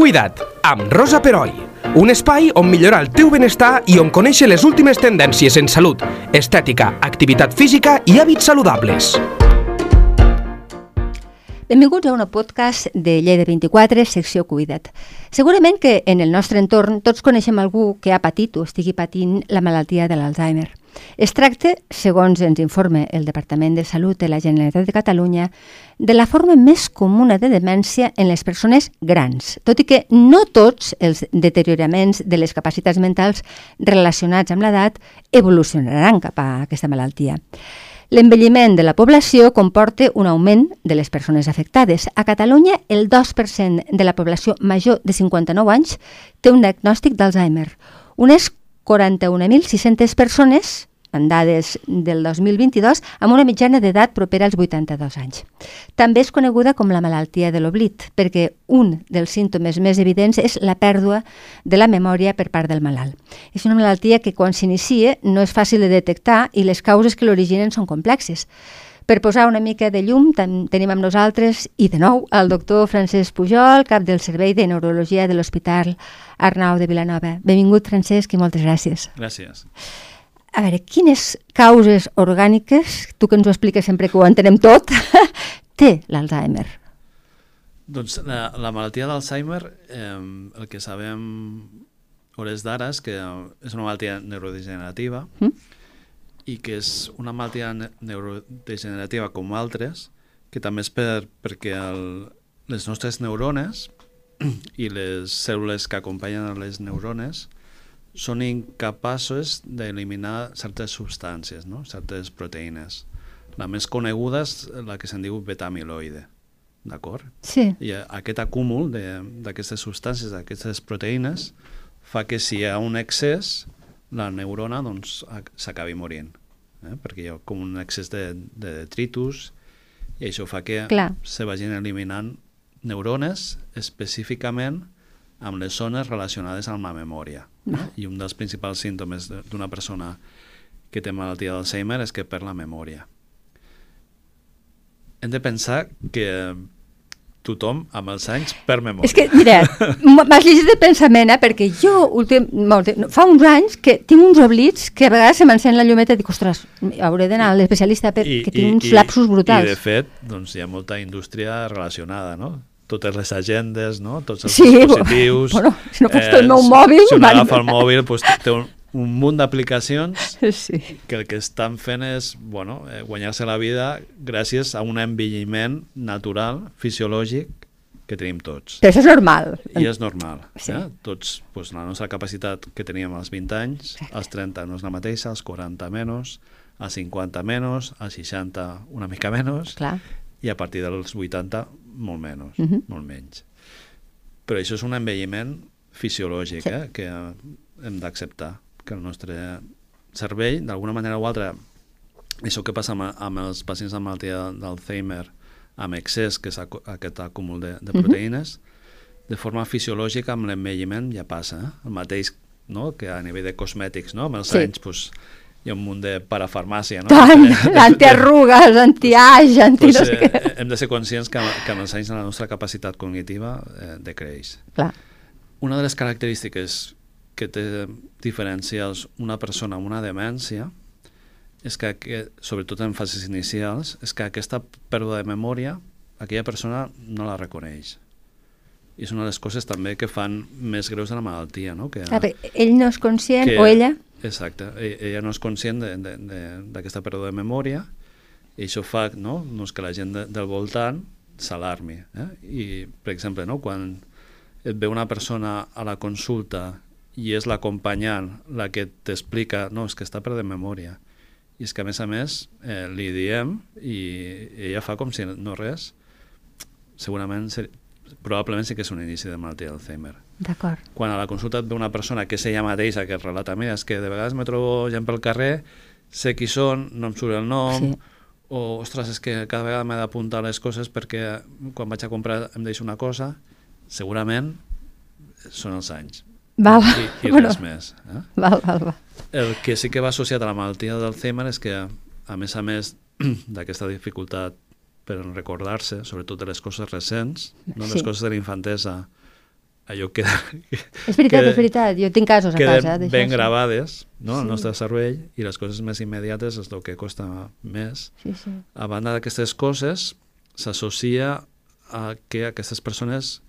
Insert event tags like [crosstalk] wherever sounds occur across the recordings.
Cuida't, amb Rosa Peroi. Un espai on millorar el teu benestar i on conèixer les últimes tendències en salut, estètica, activitat física i hàbits saludables. Benvinguts a un podcast de Lleida 24, secció Cuida't. Segurament que en el nostre entorn tots coneixem algú que ha patit o estigui patint la malaltia de l'Alzheimer. Es tracta, segons ens informa el Departament de Salut de la Generalitat de Catalunya, de la forma més comuna de demència en les persones grans, tot i que no tots els deterioraments de les capacitats mentals relacionats amb l'edat evolucionaran cap a aquesta malaltia. L'envelliment de la població comporta un augment de les persones afectades. A Catalunya, el 2% de la població major de 59 anys té un diagnòstic d'Alzheimer. Unes 41.600 persones en dades del 2022, amb una mitjana d'edat propera als 82 anys. També és coneguda com la malaltia de l'oblit, perquè un dels símptomes més evidents és la pèrdua de la memòria per part del malalt. És una malaltia que quan s'inicia no és fàcil de detectar i les causes que l'originen són complexes. Per posar una mica de llum tenim amb nosaltres, i de nou, el doctor Francesc Pujol, cap del Servei de Neurologia de l'Hospital Arnau de Vilanova. Benvingut, Francesc, i moltes gràcies. Gràcies a veure, quines causes orgàniques, tu que ens ho expliques sempre que ho entenem tot, [laughs] té l'Alzheimer? Doncs la, la malaltia d'Alzheimer, eh, el que sabem hores d'ara és que és una malaltia neurodegenerativa mm? I que és una malaltia neurodegenerativa com altres, que també és per, perquè el, les nostres neurones [clears throat] i les cèl·lules que acompanyen les neurones són incapaços d'eliminar certes substàncies, no? certes proteïnes. La més coneguda és la que se'n diu beta-amiloide, d'acord? Sí. I aquest acúmul d'aquestes substàncies, d'aquestes proteïnes, fa que si hi ha un excés, la neurona doncs, s'acabi doncs, morint, eh? perquè hi ha com un excés de, de detritus i això fa que Clar. se vagin eliminant neurones específicament amb les zones relacionades amb la memòria. No? I un dels principals símptomes d'una persona que té malaltia d'Alzheimer és que perd la memòria. Hem de pensar que tothom amb els anys perd memòria. És que, mira, [laughs] m'has llegit de pensament, eh? perquè jo últim, fa uns anys que tinc uns oblits que a vegades se m'encén la llumeta i dic, ostres, hauré d'anar a l'especialista perquè I, tinc uns i, lapsus brutals. I de fet, doncs, hi ha molta indústria relacionada, no? totes les agendes, no? tots els sí, dispositius... [laughs] Bueno, si no fos eh, el meu mòbil... Si un agafa el mòbil, pues, té un, un munt d'aplicacions [laughs] sí. que el que estan fent és bueno, eh, guanyar-se la vida gràcies a un envelliment natural, fisiològic, que tenim tots. Però això és normal. I és normal. Sí. Eh? Tots, pues, la nostra capacitat que teníem als 20 anys, als 30 no és la mateixa, als 40 menys, als 50 menys, als 60 una mica menys, Clar. i a partir dels 80 molt menys, uh -huh. molt menys. Però això és un envelliment fisiològic sí. eh, que hem d'acceptar, que el nostre cervell, d'alguna manera o altra, això que passa amb, amb els pacients amb malaltia d'Alzheimer, amb excés, que és aquest acúmul de, de proteïnes, uh -huh. de forma fisiològica amb l'envelliment ja passa. Eh? El mateix no? que a nivell de cosmètics, no? amb els sí. anys pues, hi ha un munt de parafarmàcia, no? Tant, [laughs] [laughs] antiarrugues, antiage, anti... Pues, eh, hem de ser conscients que, que amb els anys la nostra capacitat cognitiva eh, decreix. Clar. Una de les característiques que té diferencials una persona amb una demència és que, que, sobretot en fases inicials, és que aquesta pèrdua de memòria aquella persona no la reconeix. I és una de les coses també que fan més greus de la malaltia, no? Que, ah, ell no és conscient, que, o ella? Exacte, e, ella no és conscient d'aquesta pèrdua de memòria i això fa no? doncs que la gent de, del voltant s'alarmi. Eh? I, per exemple, no? quan et ve una persona a la consulta i és l'acompanyant la que t'explica no, és que està perdent memòria i és que a més a més eh, li diem i ella fa com si no res segurament probablement sí que és un inici de malaltia d'Alzheimer. D'acord. Quan a la consulta et ve una persona que és ella mateixa que et relata, mira, és que de vegades me trobo gent pel carrer, sé qui són, no em surt el nom, sí. o, ostres, és que cada vegada m'he d'apuntar les coses perquè quan vaig a comprar em deixo una cosa, segurament són els anys. Val. I, i bueno, res més. Eh? Val, val, val. El que sí que va associat a la malaltia d'Alzheimer és que, a més a més [clears throat] d'aquesta dificultat per recordar-se, sobretot de les coses recents, no? les sí. coses de la infantesa, allò queda... És veritat, és veritat. Jo tinc casos a casa. d'això, ben sí. gravades no, al Sí. nostre cervell i les coses més immediates és el que costa més. Sí, sí. A banda d'aquestes coses, s'associa a que aquestes persones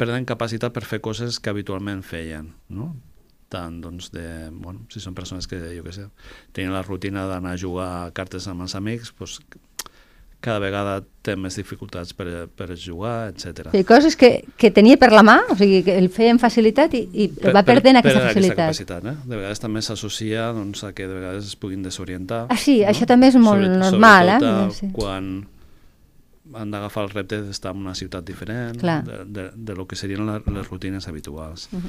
perden capacitat per fer coses que habitualment feien, no? tant doncs de, bueno, si són persones que, jo què sé, tenien la rutina d'anar a jugar a cartes amb els amics, doncs cada vegada té més dificultats per, per jugar, etc. Sí, coses que, que tenia per la mà, o sigui, que el feia amb facilitat i, i va perdent aquesta facilitat. Aquesta capacitat eh? De vegades també s'associa doncs, a que de vegades es puguin desorientar. Ah, sí, això també és molt normal, sobretot, eh? eh? Sí. quan han d'agafar el repte d'estar en una ciutat diferent, Clar. de, de, de lo que serien la, les rutines habituals. Mhm.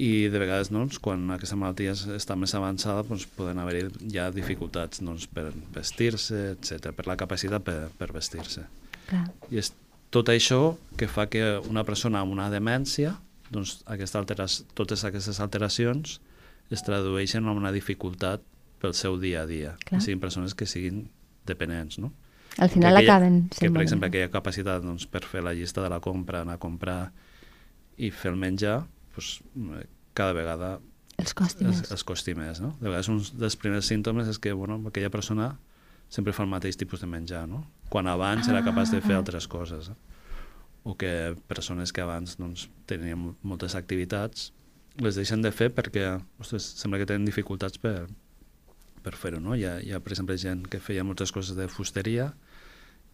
I de vegades, doncs, quan aquesta malaltia es- està més avançada, doncs, poden haver-hi ja dificultats doncs, per vestir-se, etc per la capacitat per, per vestir-se. I és tot això que fa que una persona amb una demència, doncs aquesta totes aquestes alteracions es tradueixen en una dificultat pel seu dia a dia. Clar. Que siguin persones que siguin dependents, no? Al final Que acaben Que, sent per exemple, aquella capacitat doncs, per fer la llista de la compra, anar a comprar i fer el menjar, doncs, eh, cada vegada Els costi més. es costi més, no? De vegades un dels primers símptomes és que, bueno, aquella persona sempre fa el mateix tipus de menjar, no? Quan abans era capaç de fer Ah. altres coses. Eh? O que persones que abans doncs, tenien moltes activitats les deixen de fer perquè ostres, sembla que tenen dificultats per, per fer-ho, no? Hi ha, hi ha, per exemple, gent que feia moltes coses de fusteria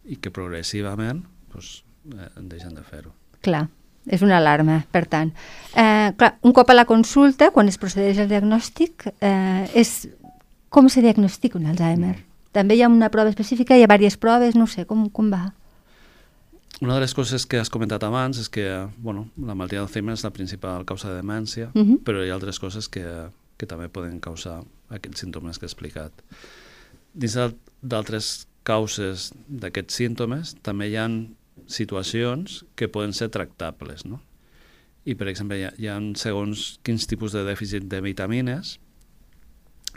i que progressivament doncs, eh, deixen de fer-ho. Clar, és una alarma, per tant. Eh, clar, un cop a la consulta, quan es procedeix al diagnòstic, eh, és com se diagnostica un Alzheimer? També hi ha una prova específica, hi ha diverses proves, no sé, com, com va? Una de les coses que has comentat abans és que bueno, la malaltia d'Alzheimer és la principal causa de demència, Mhm. però hi ha altres coses que, que també poden causar aquests símptomes que he explicat. Dins d'al- d'altres causes d'aquests símptomes també hi ha situacions que poden ser tractables, no? I, per exemple, hi ha, hi ha segons quins tipus de dèficit de vitamines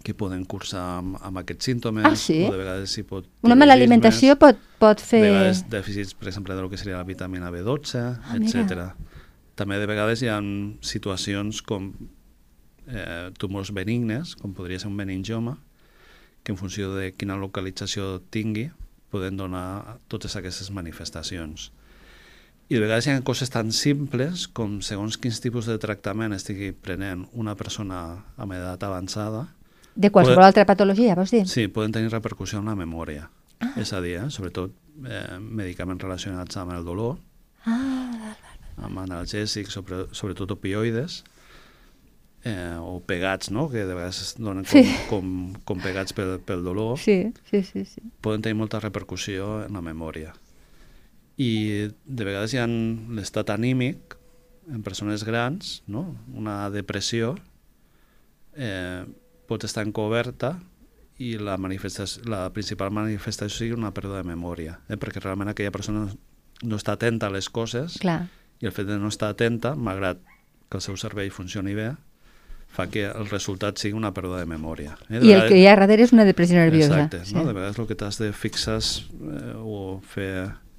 que poden cursar amb, amb aquests símptomes, Ah, sí? o de vegades s'hi pot... Una mala alimentació pot, pot fer... De vegades dèficits, per exemple, de lo que seria la vitamina B12, Ah, etc. També de vegades hi ha situacions com eh, tumors benignes, com podria ser un meningioma, que en funció de quina localització tingui, poden donar totes aquestes manifestacions. I de vegades hi ha coses tan simples com segons quins tipus de tractament estigui prenent una persona amb edat avançada, De qualsevol Poder- altra patologia, vols dir? Sí, poden tenir repercussió en la memòria. Ah. És a dir, eh, sobretot eh, medicaments relacionats amb el dolor, Ah, amb analgèsics, sobre, sobretot opioides, eh, o pegats, no?, que de vegades es donen com, Sí. com, com pegats pel, pel dolor, sí, sí, sí, sí. poden tenir molta repercussió en la memòria. I de vegades hi ha l'estat anímic en persones grans, no? una depressió, eh, pot estar encoberta i la, manifestació, la principal manifestació sigui una pèrdua de memòria, eh? perquè realment aquella persona no està atenta a les coses Clar. i el fet de no estar atenta, malgrat que el seu cervell funcioni bé, fa que el resultat sigui una pèrdua de memòria. Eh? De I el que hi ha darrere és una depressió nerviosa. Exacte, no? de vegades el que t'has de fixar eh, o fer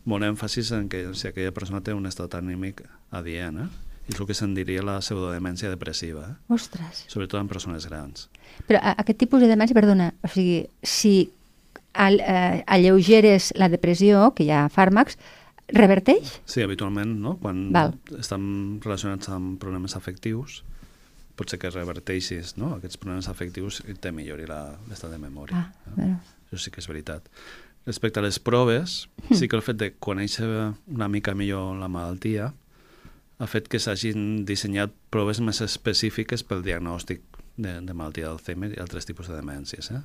molt èmfasis en que si aquella persona té un estat anímic adient, eh? és el que se'n diria la pseudodemència depressiva, eh? Ostres. sobretot en persones grans. Però a, aquest tipus de demència, perdona, o sigui, si al, eh, alleugeres la depressió, que hi ha fàrmacs, reverteix? Sí, habitualment, no? quan Val. estan relacionats amb problemes afectius, pot ser que reverteixis no? aquests problemes afectius i te millori la- l'estat de memòria. Ah, bueno. Això sí que és veritat. Respecte a les proves, sí que el fet de conèixer una mica millor la malaltia ha fet que s'hagin dissenyat proves més específiques pel diagnòstic de, de malaltia d'Alzheimer i altres tipus de demències. Eh?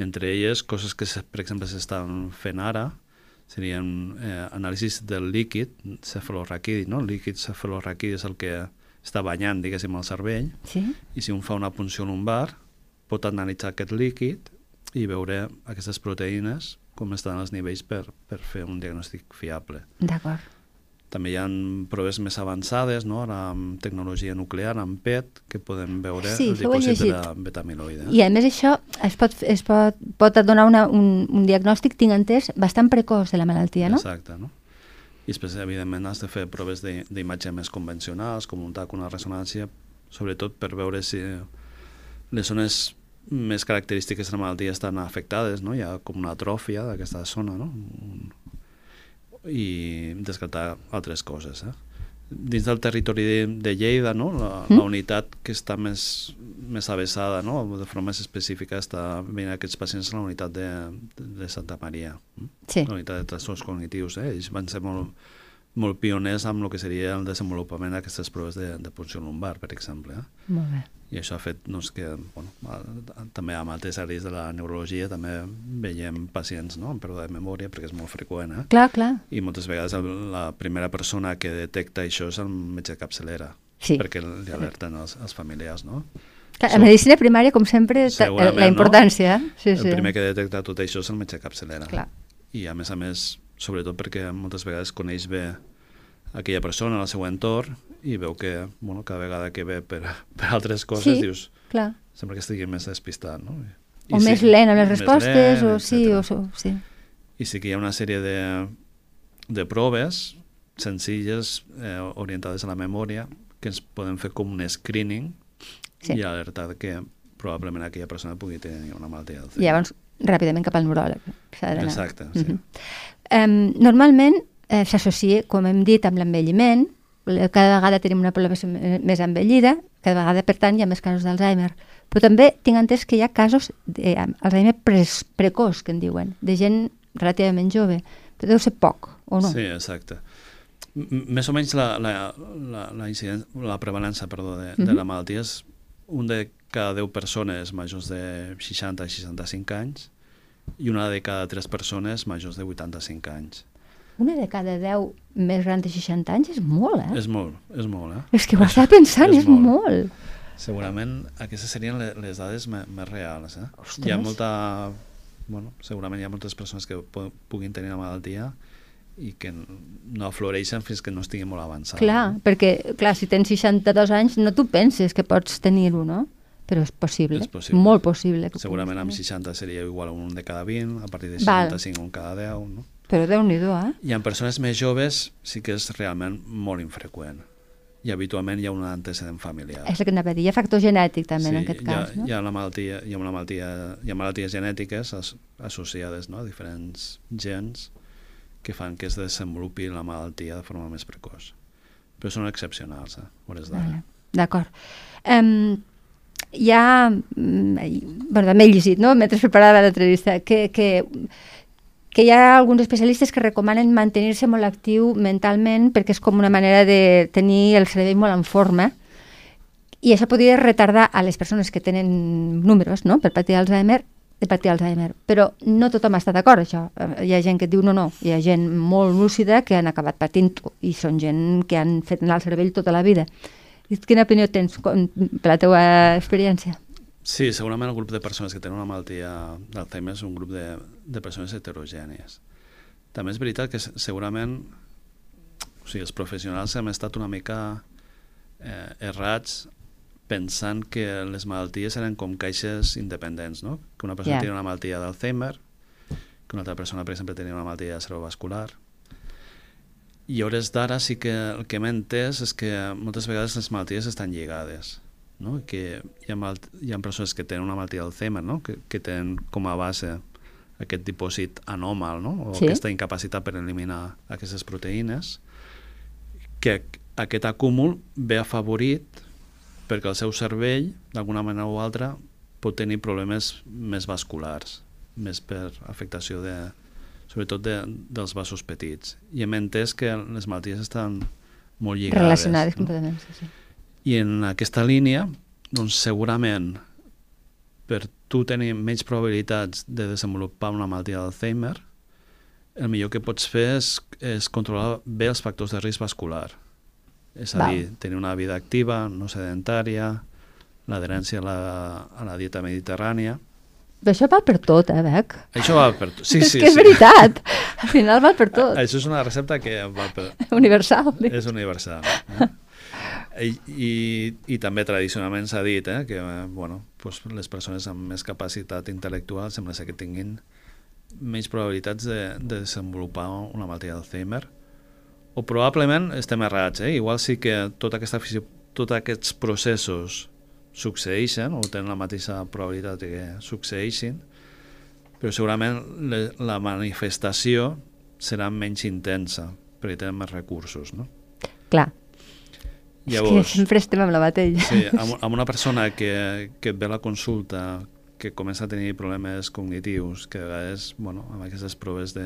Entre elles, coses que, per exemple, s'estan fent ara, serien eh, anàlisis del líquid cefalorraquidi, no? El líquid cefalorraquidi és el que està banyant, diguéssim, el cervell, Sí? i si un fa una punció lumbar pot analitzar aquest líquid i veure aquestes proteïnes com estan els nivells per, per fer un diagnòstic fiable. D'acord. També hi ha proves més avançades, no? ara amb tecnologia nuclear, amb PET, que podem veure Sí, el dipòsit de betamiloide. I a més això es pot, es pot, pot donar una, un, un diagnòstic, tinc entès, bastant precoç de la malaltia, no? Exacte, no? I després, evidentment, has de fer proves d'imatge més convencionals, com un TAC, una ressonància, sobretot per veure si les zones més característiques de la malaltia estan afectades, no? Hi ha com una atròfia d'aquesta zona, no? I descartar altres coses, eh? Dins del territori de, de Lleida, no? La, Mm. la unitat que està més, més avessada, no? De forma més específica està venint aquests pacients a la unitat de, de Santa Maria. mm? Sí. la unitat de trastorns cognitius. Eh? Ells van ser molt, molt pioners amb el que seria el desenvolupament d'aquestes proves de, de punció lumbar, per exemple. Eh? Molt bé. I això ha fet doncs, que, bueno, a- també amb altres àrees de la neurologia també veiem pacients no? amb pèrdua de memòria, perquè és molt freqüent. Eh? Clar, clar. I moltes vegades el- la primera persona que detecta això és el metge de capçalera, Sí. perquè li alerten els, els familiars. No? Clar, So- A medicina primària, com sempre, la importància. No? Sí, el sí. primer que detecta tot això és el metge de capçalera. Clar. I a més a més, sobretot perquè moltes vegades coneix bé aquella persona, el seu entorn, i veu que bueno, cada vegada que ve per, [laughs] per altres coses Sí. dius, Clar. sembla que estigui més despistat. No? O més lent amb les respostes, lent, o sí, etcètera. o sí. I sí que hi ha una sèrie de, de proves senzilles eh, orientades a la memòria que ens poden fer com un screening Sí. i alertar que probablement aquella persona pugui tenir una malaltia I llavors, ràpidament cap al neuròleg. Exacte, sí. Mhm. Em, normalment eh, s'associa, com hem dit, amb l'envelliment. Le- Cada vegada tenim una població me- més envellida, cada vegada, per tant, hi ha més casos d'Alzheimer. Però també tinc entès que hi ha casos d'Alzheimer pre precoç, que en diuen, de gent relativament jove. Però deu ser poc, o no? Sí, exacte. M- Més o menys la, la, la, la, la prevalença perdó, de, de Mhm. la malaltia és un de cada 10 persones majors de 60 a 65 anys i una de cada 3 persones majors de 85 anys. Una de cada 10 més gran de 60 anys és molt, eh? És molt, és molt, eh? És que ho estava pensant, és, És molt. molt. Segurament aquestes serien le- les dades més reals, eh? Ostres. Hi ha molta... Bueno, segurament hi ha moltes persones que pu- puguin tenir la malaltia i que no afloreixen fins que no estigui molt avançada. Clar, perquè, clar, si tens 62 anys, no tu penses que pots tenir-ho, no? Però és possible, És possible. molt possible. Que Segurament amb puguis tenir. 60 seria igual un de cada 20, a partir de Val. 65 un cada 10, no? Però déu-n'hi-do, eh? I en persones més joves sí que és realment molt infreqüent. I habitualment hi ha un antecedent familiar. És el que anava a dir. Hi ha factor genètic, també, en aquest hi ha, cas, no? Hi ha, la malaltia, hi ha, una malaltia, hi ha malalties genètiques as, associades no? a diferents gens que fan que es desenvolupi la malaltia de forma més precoç. Però són excepcionals, eh? hores d'ara. Vale. D'acord. Um, hi ha... mm, Bueno, també he llegit, no?, mentre preparava l'entrevista, que, que, que hi ha alguns especialistes que recomanen mantenir-se molt actiu mentalment perquè és com una manera de tenir el cervell molt en forma i això podria retardar a les persones que tenen números, no?, per patir Alzheimer, de patir Alzheimer. Però no tothom està d'acord, això. Eh, Hi ha gent que diu no, no. Hi ha gent molt lúcida que han acabat patint-ho i són gent que han fet anar el cervell tota la vida. I Quina opinió tens com, per la teva experiència? Sí, segurament el grup de persones que tenen una malaltia d'Alzheimer és un grup de, de persones heterogènies. També és veritat que se- segurament o sigui, els professionals hem estat una mica eh, errats pensant que les malalties eren com caixes independents, no? Que una persona yeah. tenia una malaltia d'Alzheimer, que una altra persona, per exemple, tenia una malaltia cerebrovascular, i a hores d'ara sí que el que m'he entès és que moltes vegades les malalties estan lligades, no? que hi ha, mal, hi ha persones que tenen una malaltia d'Alzheimer, no? que, que tenen com a base aquest dipòsit anòmal, no? o Sí. sí. aquesta incapacitat per eliminar aquestes proteïnes, que aquest acúmul ve afavorit perquè el seu cervell, d'alguna manera o altra, pot tenir problemes més vasculars, més per afectació de, sobretot de, dels vasos petits. I hem entès que les malalties estan molt lligades. Relacionades no? completament, sí, sí. I en aquesta línia, doncs segurament per tu tenir menys probabilitats de desenvolupar una malaltia d'Alzheimer, el millor que pots fer és, és controlar bé els factors de risc vascular. És a Val. dir, tenir una vida activa, no sedentària, l'adherència a, la, a la dieta mediterrània. Això val per tot, eh, Bec? Això va per... Sí, [laughs] és sí, que és sí. veritat. Al final val per tot. Això és una recepta que va per, [laughs] Universal. és universal. Eh? I, i, I també tradicionalment s'ha dit eh, que bueno, pues les persones amb més capacitat intel·lectual sembla ser que tinguin menys probabilitats de, de desenvolupar una malaltia d'Alzheimer o probablement estem errats, eh? igual sí que tota aquesta, tots aquests processos succeeixen o tenen la mateixa probabilitat de que succeeixin, però segurament le, la manifestació serà menys intensa perquè tenen més recursos, no? Clar. Llavors, és que sempre estem amb la mateixa. Sí, amb, amb una persona que, que et ve la consulta que comença a tenir problemes cognitius, que a vegades, bueno, amb aquestes proves de,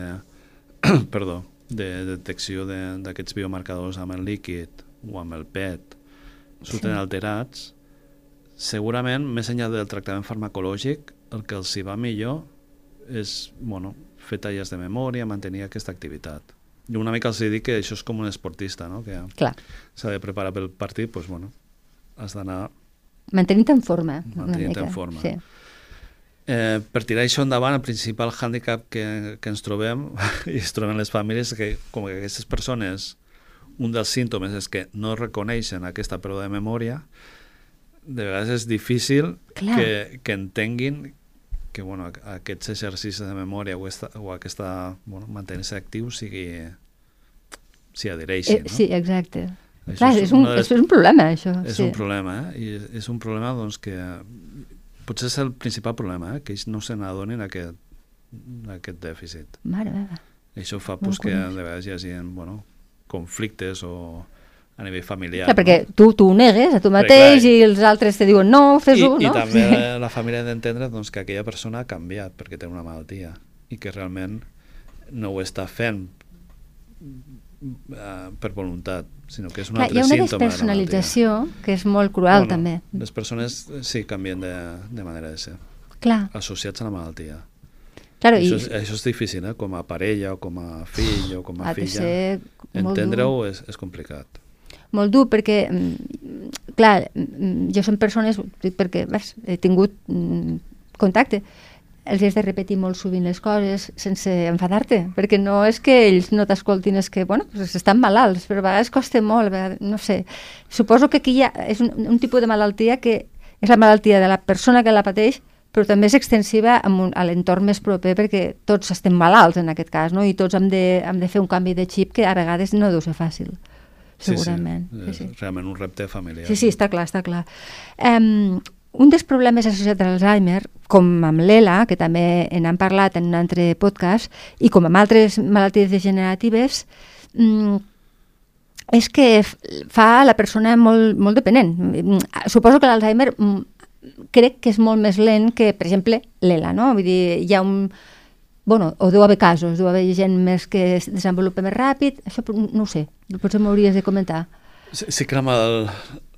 [clears throat] perdó, de detecció d'aquests de, biomarcadors amb el líquid o amb el PET surten sí. alterats, segurament, més enllà del tractament farmacològic, el que els hi va millor és bueno, fer talles de memòria, mantenir aquesta activitat. I una mica els dic que això és com un esportista, no? que s'ha de preparar pel partit, doncs, bueno, has d'anar... Mantenint en forma. Mantenint en forma. Sí. Eh, per tirar això endavant, el principal hàndicap que, que ens trobem, [laughs] i es troben les famílies, que com que aquestes persones, un dels símptomes és que no reconeixen aquesta pèrdua de memòria, de vegades és difícil que, que entenguin que bueno, aquests exercicis de memòria o, esta, o aquesta bueno, mantenir-se actiu sigui s'hi adhereixi. Eh, no? Sí, exacte. Això Clar, és, és, un, les... és un problema, això. És sí. un problema, eh? I és, és un problema doncs, que potser és el principal problema, eh? que ells no se n'adonin aquest, aquest dèficit. Mare meva. Això fa pues, que de vegades hi hagi bueno, conflictes o a nivell familiar. Clar, perquè no? tu, tu ho negues a tu mateix clar, i els altres te diuen no, fes-ho, no? I també sí. la família ha d'entendre doncs, que aquella persona ha canviat perquè té una malaltia i que realment no ho està fent uh, per voluntat, sinó que és un Clar, altre símptoma. Hi ha una despersonalització de que és molt cruel, bueno, també. Les persones sí canvien de, de manera de ser. Clar. Associats a la malaltia. Claro, això, i... és, això és difícil, eh? com a parella o com a fill o com a ha filla. Entendre-ho és, és complicat. Molt dur perquè, mm, clar, mm, jo som persones, perquè ves, he tingut mm, contacte, els has de repetir molt sovint les coses sense enfadar-te, perquè no és que ells no t'escoltin, és que, bueno, pues estan malalts, però a vegades costa molt, vegades, no sé. Suposo que aquí hi ha, és un, un tipus de malaltia que és la malaltia de la persona que la pateix, però també és extensiva un, a l'entorn més proper perquè tots estem malalts en aquest cas, no? i tots hem de, hem de fer un canvi de xip que a vegades no deu ser fàcil segurament. Sí, sí. sí, sí. realment un repte familiar. Sí, sí, està clar, està clar. Um, un dels problemes associats a l'Alzheimer, com amb l'ELA, que també en han parlat en un altre podcast, i com amb altres malalties degeneratives, mm, és que fa la persona molt, molt dependent. Mm, suposo que l'Alzheimer mm, crec que és molt més lent que, per exemple, l'ELA, no? Vull dir, hi ha un... Bueno, o deu haver casos, deu haver gent més que es desenvolupa més ràpid, això no ho sé, potser m'hauries de comentar. Sí, sí que la,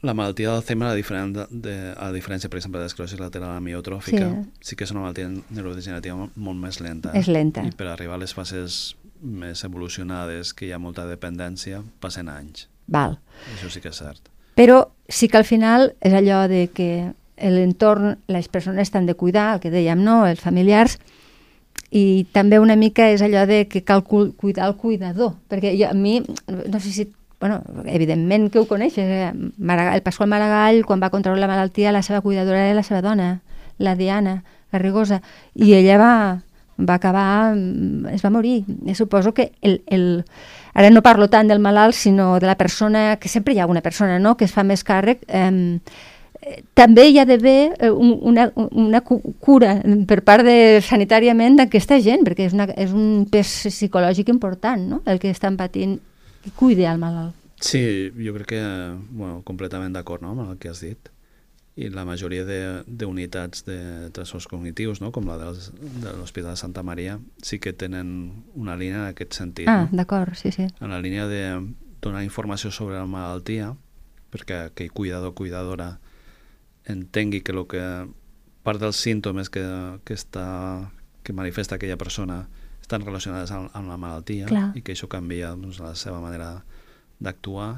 la malaltia d'Alzheimer, a, diferent de, de, a diferència, per exemple, de l'esclerosi lateral amiotròfica, sí. sí que és una malaltia neurodegenerativa molt més lenta. És lenta. I per arribar a les fases més evolucionades, que hi ha molta dependència, passen anys. Val. Això sí que és cert. Però sí que al final és allò de que l'entorn, les persones estan de cuidar, el que dèiem, no?, els familiars, i també una mica és allò de que cal cuidar el cuidador, perquè jo, a mi, no sé si bueno, evidentment que ho coneixes, eh? Maragall, el Pasqual Maragall, quan va contraure la malaltia, la seva cuidadora era la seva dona, la Diana Garrigosa, i ella va, va acabar, mm, es va morir. I suposo que el, el, ara no parlo tant del malalt, sinó de la persona, que sempre hi ha una persona no?, que es fa més càrrec, eh, també hi ha d'haver eh, una, una cura per part de sanitàriament d'aquesta gent, perquè és, una, és un pes psicològic important, no?, el que estan patint que cuide el malalt. Sí, jo crec que, bueno, completament d'acord no, amb el que has dit. I la majoria d'unitats de, de trastorns cognitius, no, com la de l'Hospital de Santa Maria, sí que tenen una línia en aquest sentit. Ah, no? d'acord, sí, sí. En la línia de donar informació sobre la malaltia, perquè aquell cuidador o cuidadora entengui que, lo que part dels símptomes que, que, està, que manifesta aquella persona estan relacionades amb, amb la malaltia Clar. i que això canvia doncs, la seva manera d'actuar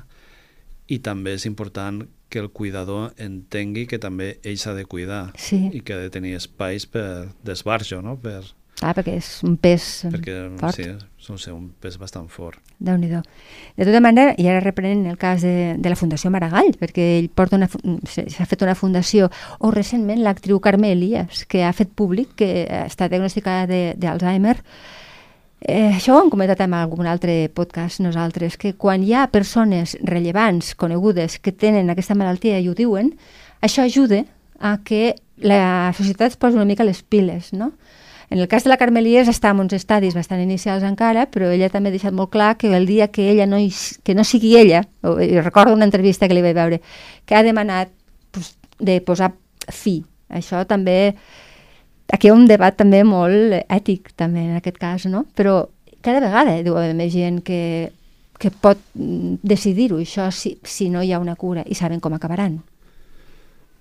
i també és important que el cuidador entengui que també ell s'ha de cuidar sí. i que ha de tenir espais per desbarjo, no? per, Ah, perquè és un pes perquè, fort. Sí, sol ser un pes bastant fort. déu nhi De tota manera, i ara reprenent el cas de, de la Fundació Maragall, perquè ell porta una, s'ha fet una fundació, o recentment l'actriu Carme Elias, que ha fet públic que està diagnosticada d'Alzheimer, Eh, això ho hem comentat en algun altre podcast nosaltres, que quan hi ha persones rellevants, conegudes, que tenen aquesta malaltia i ho diuen, això ajuda a que la societat es posi una mica les piles, no? En el cas de la Carmelies està en uns estadis bastant inicials encara, però ella també ha deixat molt clar que el dia que ella no, hi, que no sigui ella, o, recordo una entrevista que li vaig veure, que ha demanat pues, de posar fi. Això també aquí hi ha un debat també molt ètic, també, en aquest cas, no? Però cada vegada diu més gent que, que pot decidir-ho, això, si, si no hi ha una cura, i saben com acabaran.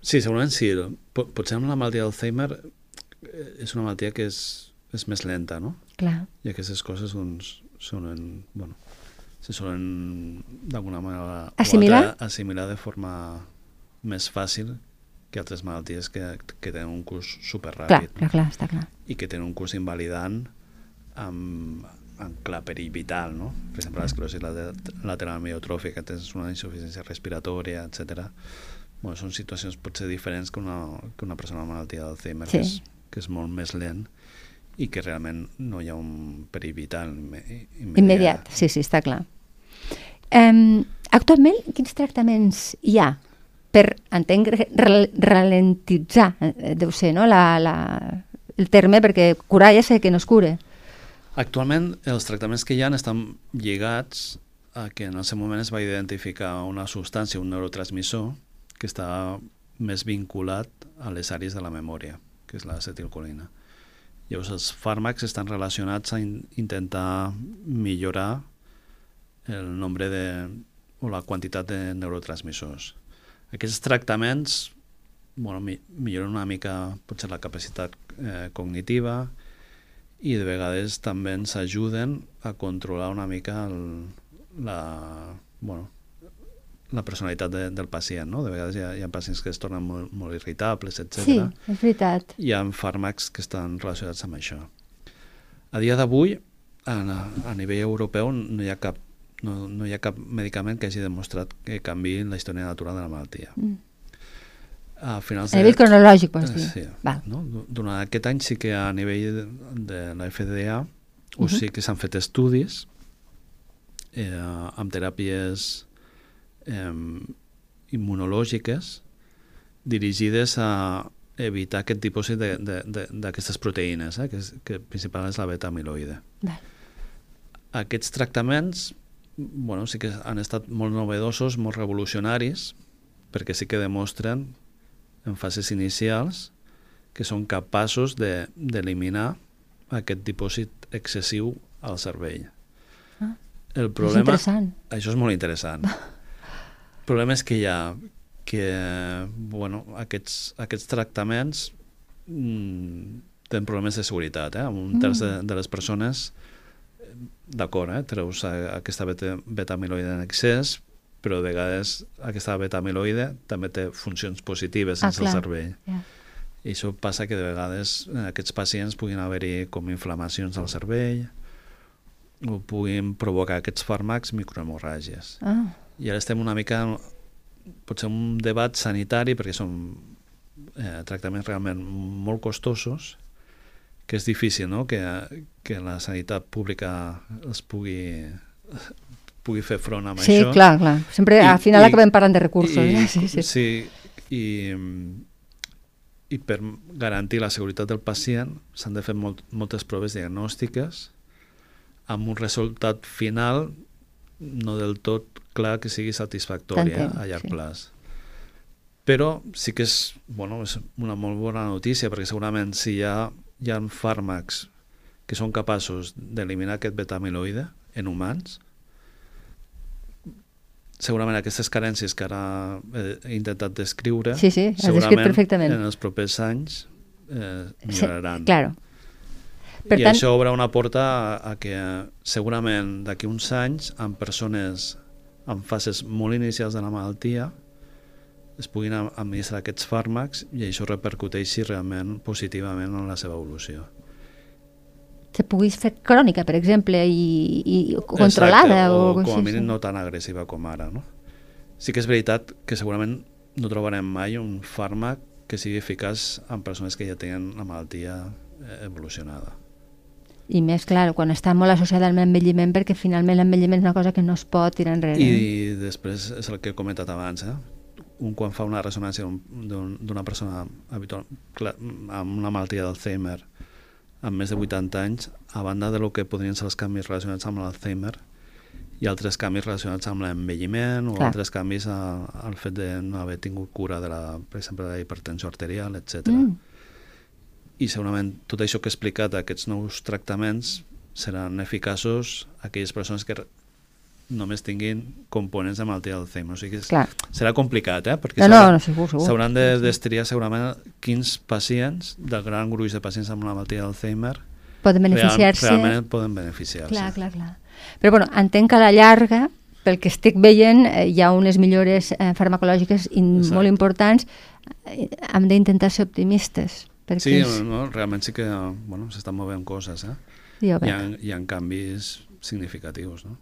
Sí, segurament sí. Potser amb la malaltia d'Alzheimer eh, és una malaltia que és, és més lenta, no? Clar. I aquestes coses, doncs, solen, bueno, se solen d'alguna manera assimilar? Altra, assimilar de forma més fàcil que altres malalties que, que tenen un curs superràpid. Clar, clar, clar, està clar. I que tenen un curs invalidant amb, amb clar perill vital, no? Per exemple, l'esclerosi lateral amiotròfica, tens una insuficiència respiratòria, etc. Bueno, són situacions potser diferents que una, que una persona amb malaltia d'Alzheimer, sí. que, és, que és molt més lent i que realment no hi ha un perill vital immediat. Immediat, sí, sí, està clar. Um, actualment, quins tractaments hi ha per, entenc, ralentitzar, eh, deu ser, no?, la, la, el terme, perquè curar ja sé que no es cura. Actualment, els tractaments que hi ha estan lligats a que en el seu moment es va identificar una substància, un neurotransmissor, que està més vinculat a les àrees de la memòria, que és l'acetilcolina. Llavors, els fàrmacs estan relacionats a in intentar millorar el nombre de, o la quantitat de neurotransmissors. Aquests tractaments bueno, mi milloren una mica potser la capacitat eh, cognitiva i de vegades també ens ajuden a controlar una mica el, la, bueno, la personalitat de, del pacient. No? De vegades hi ha, hi ha pacients que es tornen molt, molt irritables, etc. Sí, és veritat. Hi ha fàrmacs que estan relacionats amb això. A dia d'avui, a, a nivell europeu, no hi ha cap no, no hi ha cap medicament que hagi demostrat que canvi la història natural de la malaltia. Mm. A, finals a nivell de... cronològic, vols dir? Sí. Val. No? Durant aquest any sí que a nivell de, de la FDA uh -huh. o sí que s'han fet estudis eh, amb teràpies eh, immunològiques dirigides a evitar aquest tipus d'aquestes proteïnes, eh, que, és, que principalment és la beta-amiloide. Aquests tractaments bueno, sí que han estat molt novedosos, molt revolucionaris, perquè sí que demostren en fases inicials que són capaços d'eliminar de, aquest dipòsit excessiu al cervell. Ah, el problema, és interessant. Això és molt interessant. [laughs] el problema és que hi ha que bueno, aquests, aquests tractaments mm, tenen problemes de seguretat. Eh? Un terç mm. de, de les persones d'acord, eh? treus aquesta beta, beta-amiloide en excés, però de vegades aquesta beta-amiloide també té funcions positives ah, el cervell. Yeah. I això passa que de vegades en aquests pacients puguin haver-hi com inflamacions al cervell o puguin provocar aquests fàrmacs microhemorràgies. Ah. I ara estem una mica potser un debat sanitari perquè són eh, tractaments realment molt costosos que és difícil no? que, que la sanitat pública es pugui pugui fer front amb sí, això. Sí, clar, clar. Sempre I, al final i, acabem parlant de recursos. I, eh? sí, sí. sí i, i per garantir la seguretat del pacient s'han de fer molt, moltes proves diagnòstiques amb un resultat final no del tot clar que sigui satisfactori eh, a llarg sí. plaç. Però sí que és, bueno, és una molt bona notícia perquè segurament si hi ha hi ha fàrmacs que són capaços d'eliminar aquest beta-amiloide en humans, segurament aquestes carències que ara he intentat descriure, sí, sí, segurament perfectament. en els propers anys eh, milloraran. Sí, claro. Per I tant... això obre una porta a, a que segurament d'aquí uns anys, amb persones en fases molt inicials de la malaltia, es puguin administrar aquests fàrmacs i això repercuteixi realment positivament en la seva evolució. Se pugui fer crònica, per exemple, i, i controlada? Exacte, o, o com a mínim no tan agressiva com ara. No? Sí que és veritat que segurament no trobarem mai un fàrmac que sigui eficaç en persones que ja tenen la malaltia eh, evolucionada. I més, clar, quan està molt associada amb l'envelliment, perquè finalment l'envelliment és una cosa que no es pot tirar enrere. I després és el que he comentat abans, eh? un quan fa una ressonància d'una persona habitual, clar, amb una malaltia d'Alzheimer amb més de 80 anys, a banda de lo que podrien ser els canvis relacionats amb l'Alzheimer, i altres canvis relacionats amb l'envelliment o Clar. altres canvis a, al fet de no haver tingut cura de la, per exemple, de la hipertensió arterial, etc. Mm. I segurament tot això que he explicat, aquests nous tractaments, seran eficaços a aquelles persones que només tinguin components de malaltia d'Alzheimer. O sigui, Clar. serà complicat, eh? Perquè no, no, no, segur, segur. s'hauran de destriar segurament quins pacients del gran gruix de pacients amb la malaltia d'Alzheimer poden beneficiar-se. Real, realment poden beneficiar-se. Clar, clar, clar. Però bueno, entenc que a la llarga, pel que estic veient, eh, hi ha unes millores eh, farmacològiques in, molt importants. Eh, hem d'intentar ser optimistes. Perquè sí, és... no, realment sí que bueno, s'estan movent coses. Eh? Hi, ha, hi ha canvis significatius. No?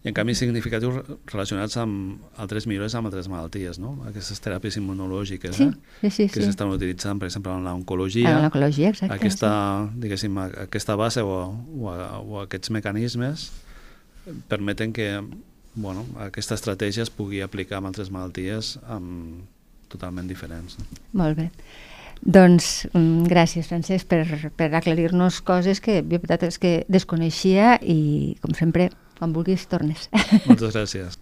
Hi ha canvis significatius relacionats amb altres millores amb altres malalties, no? Aquestes teràpies immunològiques, sí, eh? sí, sí, que sí. s'estan utilitzant, per exemple, en l'oncologia. En l'oncologia, exacte. Aquesta, sí. diguéssim, aquesta base o, o, o aquests mecanismes permeten que bueno, aquesta estratègia es pugui aplicar amb altres malalties amb, totalment diferents. No? Molt bé. Doncs mm, gràcies, Francesc, per, per aclarir-nos coses que jo veritat és que desconeixia i, com sempre, quan vulguis tornes. [laughs] Moltes gràcies.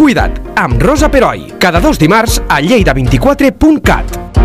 Cuida't, amb Rosa Peroi, cada dos dimarts a lleida24.cat.